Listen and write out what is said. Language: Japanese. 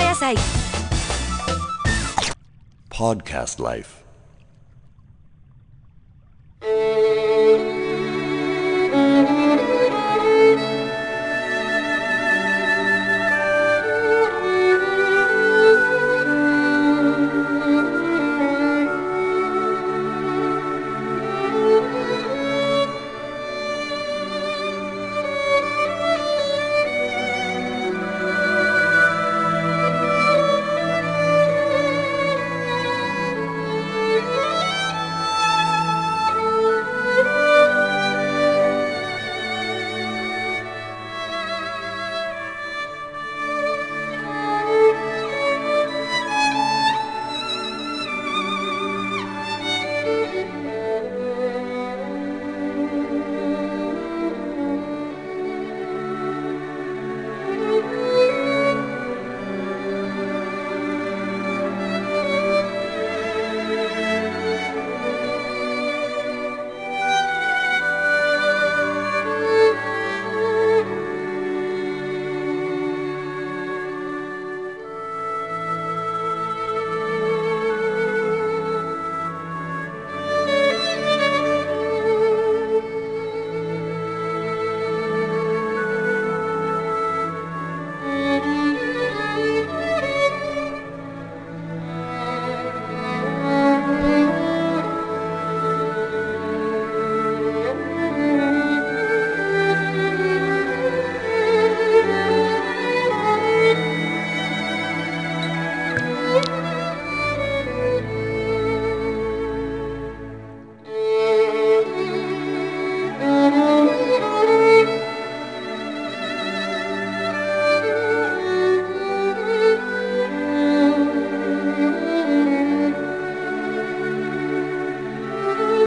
野菜 Podcast Life